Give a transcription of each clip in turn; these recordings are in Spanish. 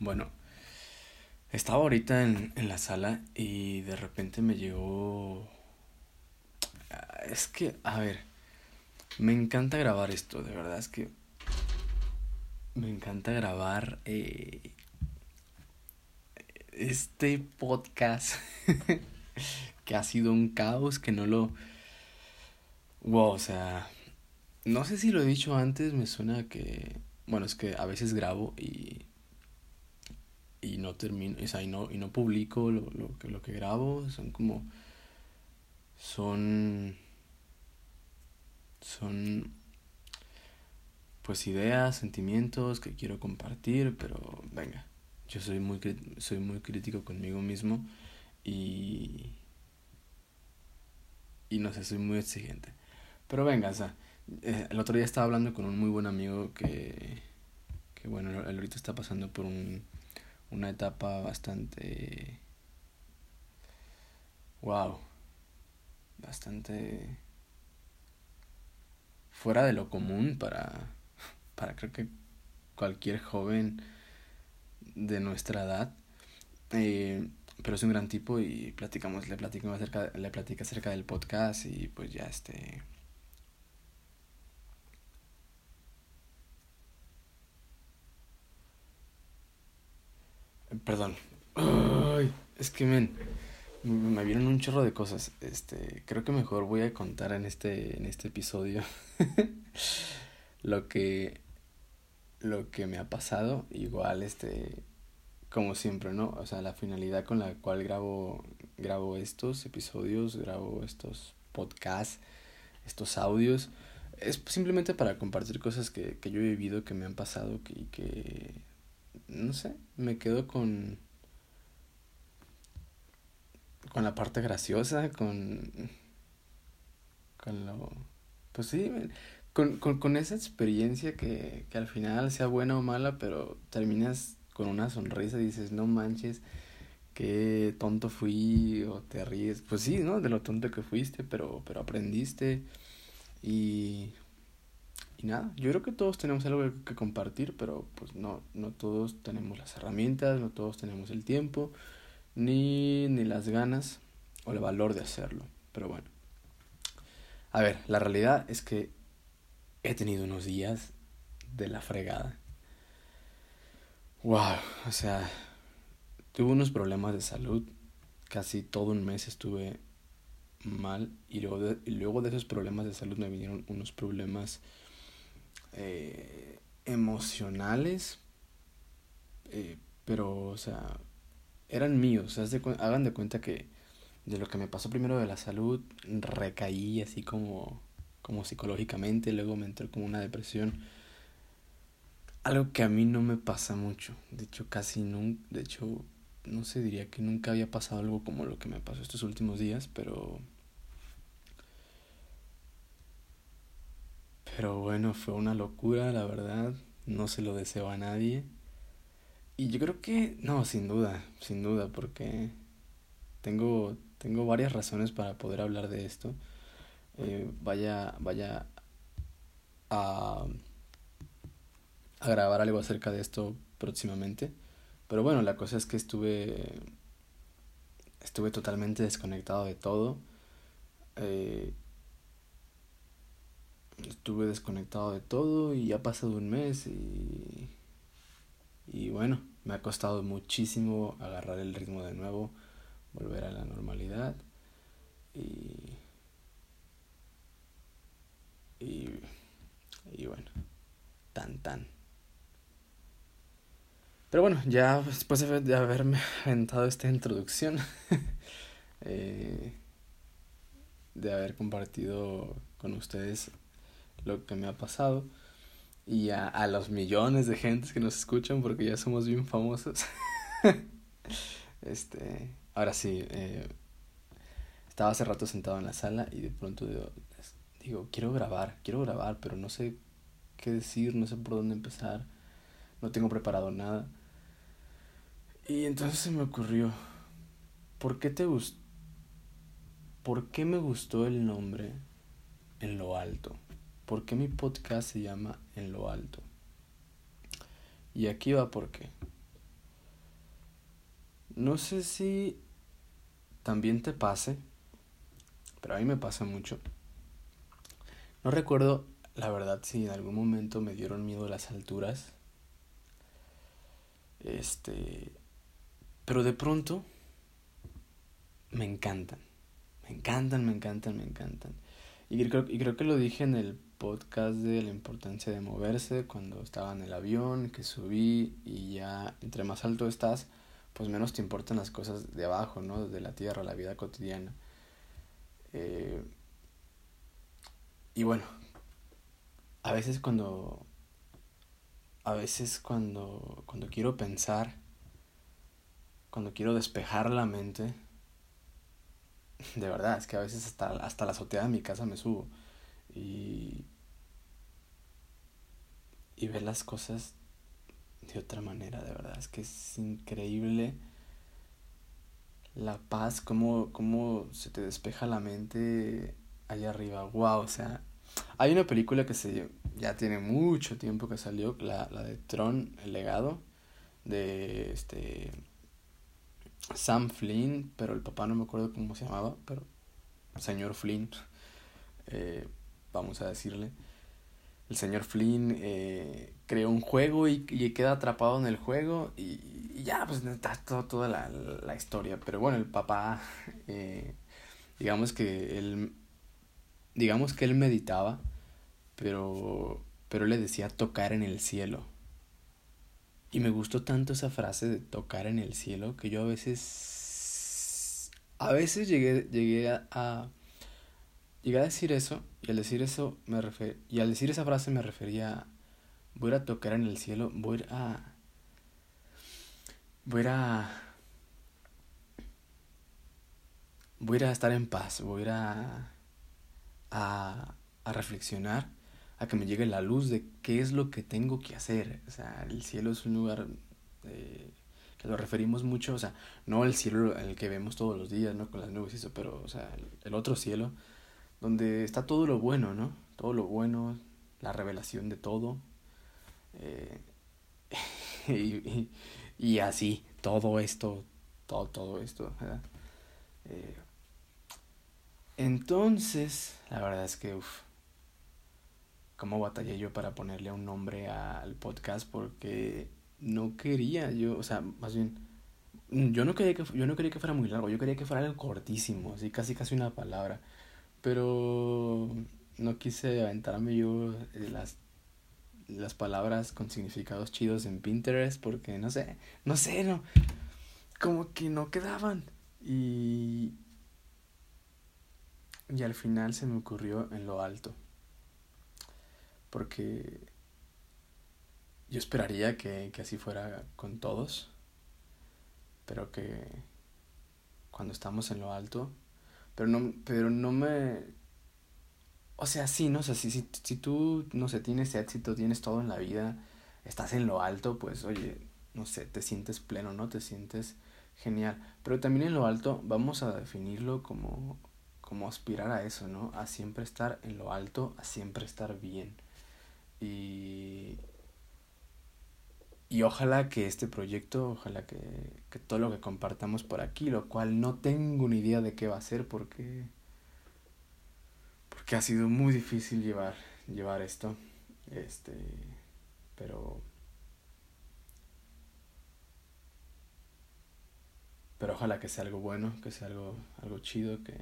Bueno, estaba ahorita en, en la sala y de repente me llegó... Es que, a ver, me encanta grabar esto, de verdad, es que me encanta grabar eh, este podcast que ha sido un caos, que no lo... Wow, o sea, no sé si lo he dicho antes, me suena que... Bueno, es que a veces grabo y y no termino, o sea, y no, y no publico lo, lo, que, lo que grabo, son como, son, son, pues ideas, sentimientos que quiero compartir, pero venga, yo soy muy, soy muy crítico conmigo mismo y, y no sé, soy muy exigente. Pero venga, o sea, eh, el otro día estaba hablando con un muy buen amigo que, que bueno, él ahorita está pasando por un una etapa bastante... ¡Wow! Bastante fuera de lo común para, para creo que cualquier joven de nuestra edad. Eh, pero es un gran tipo y platicamos, le platicamos acerca, le platica acerca del podcast y pues ya este Perdón. Es que men, me vieron un chorro de cosas. Este, creo que mejor voy a contar en este en este episodio lo que lo que me ha pasado, igual este como siempre, ¿no? O sea, la finalidad con la cual grabo grabo estos episodios, grabo estos podcasts, estos audios es simplemente para compartir cosas que, que yo he vivido, que me han pasado que no sé, me quedo con con la parte graciosa, con con lo pues sí, con, con, con esa experiencia que, que al final sea buena o mala, pero terminas con una sonrisa dices, no manches, qué tonto fui, o te ríes. Pues sí, ¿no? De lo tonto que fuiste, pero, pero aprendiste. Y y nada, yo creo que todos tenemos algo que compartir, pero pues no, no todos tenemos las herramientas, no todos tenemos el tiempo, ni, ni las ganas o el valor de hacerlo. Pero bueno. A ver, la realidad es que he tenido unos días de la fregada. Wow, o sea, tuve unos problemas de salud. Casi todo un mes estuve mal y luego de, y luego de esos problemas de salud me vinieron unos problemas eh, emocionales, eh, pero, o sea, eran míos. hagan de cuenta que de lo que me pasó primero de la salud, recaí así como, como psicológicamente, luego me entró como una depresión. Algo que a mí no me pasa mucho. De hecho, casi nunca, de hecho, no sé, diría que nunca había pasado algo como lo que me pasó estos últimos días, pero Pero bueno, fue una locura, la verdad. No se lo deseo a nadie. Y yo creo que, no, sin duda, sin duda, porque tengo, tengo varias razones para poder hablar de esto. Eh, vaya, vaya a, a grabar algo acerca de esto próximamente. Pero bueno, la cosa es que estuve, estuve totalmente desconectado de todo. Eh, estuve desconectado de todo y ya ha pasado un mes y, y bueno, me ha costado muchísimo agarrar el ritmo de nuevo, volver a la normalidad y, y, y bueno, tan tan. Pero bueno, ya después de haberme aventado esta introducción, eh, de haber compartido con ustedes lo que me ha pasado y a, a los millones de gentes que nos escuchan porque ya somos bien famosos. este, ahora sí, eh, estaba hace rato sentado en la sala y de pronto digo, digo, quiero grabar, quiero grabar, pero no sé qué decir, no sé por dónde empezar, no tengo preparado nada. Y entonces se me ocurrió, ¿por qué te gustó? ¿Por qué me gustó el nombre en lo alto? ¿Por qué mi podcast se llama En lo Alto? Y aquí va por qué. no sé si también te pase, pero a mí me pasa mucho. No recuerdo, la verdad, si en algún momento me dieron miedo las alturas. Este, pero de pronto me encantan. Me encantan, me encantan, me encantan. Y creo, y creo que lo dije en el podcast de la importancia de moverse cuando estaba en el avión, que subí y ya entre más alto estás, pues menos te importan las cosas de abajo, ¿no? De la tierra, la vida cotidiana. Eh, y bueno, a veces cuando a veces cuando cuando quiero pensar, cuando quiero despejar la mente, de verdad, es que a veces hasta, hasta la azotea de mi casa me subo y, y ver las cosas de otra manera, de verdad, es que es increíble la paz, cómo, cómo se te despeja la mente allá arriba, wow, o sea, hay una película que se ya tiene mucho tiempo que salió, la, la de Tron, el legado, de este Sam Flynn, pero el papá no me acuerdo cómo se llamaba, pero señor Flynn, eh, vamos a decirle. El señor Flynn eh, creó un juego y, y, queda atrapado en el juego y, y ya, pues está todo, toda la, la, historia. Pero bueno, el papá, eh, digamos que él, digamos que él meditaba, pero, pero le decía tocar en el cielo. Y me gustó tanto esa frase de tocar en el cielo que yo a veces. A veces llegué, llegué a Llegué a decir eso, y al decir eso me refer, y al decir esa frase me refería voy a, ir a tocar en el cielo, voy a voy a voy a estar en paz, voy a a a, reflexionar a que me llegue la luz de qué es lo que tengo que hacer. O sea, el cielo es un lugar eh, que lo referimos mucho, o sea, no el cielo el que vemos todos los días, ¿no? Con las nubes y eso, pero, o sea, el otro cielo, donde está todo lo bueno, ¿no? Todo lo bueno, la revelación de todo. Eh, y, así, todo esto, todo, todo esto. Eh, entonces, la verdad es que, uff, cómo batallé yo para ponerle un nombre al podcast porque no quería yo, o sea, más bien yo no quería que yo no quería que fuera muy largo, yo quería que fuera algo cortísimo, así casi casi una palabra. Pero no quise aventarme yo las las palabras con significados chidos en Pinterest porque no sé, no sé, no como que no quedaban. Y y al final se me ocurrió en lo alto porque yo esperaría que, que así fuera con todos, pero que cuando estamos en lo alto, pero no, pero no me... O sea, sí, ¿no? O sea, si, si, si tú, no sé, tienes éxito, tienes todo en la vida, estás en lo alto, pues, oye, no sé, te sientes pleno, ¿no? Te sientes genial. Pero también en lo alto vamos a definirlo como, como aspirar a eso, ¿no? A siempre estar en lo alto, a siempre estar bien. Y, y ojalá que este proyecto, ojalá que, que, todo lo que compartamos por aquí, lo cual no tengo ni idea de qué va a ser porque, porque ha sido muy difícil llevar, llevar esto. Este, pero, pero ojalá que sea algo bueno, que sea algo, algo chido, que,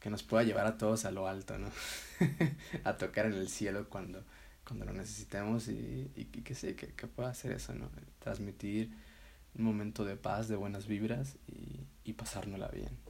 que nos pueda llevar a todos a lo alto, ¿no? a tocar en el cielo cuando, cuando lo necesitemos y, y, y que sí, que, que, pueda hacer eso, ¿no? Transmitir un momento de paz, de buenas vibras y, y pasárnosla bien.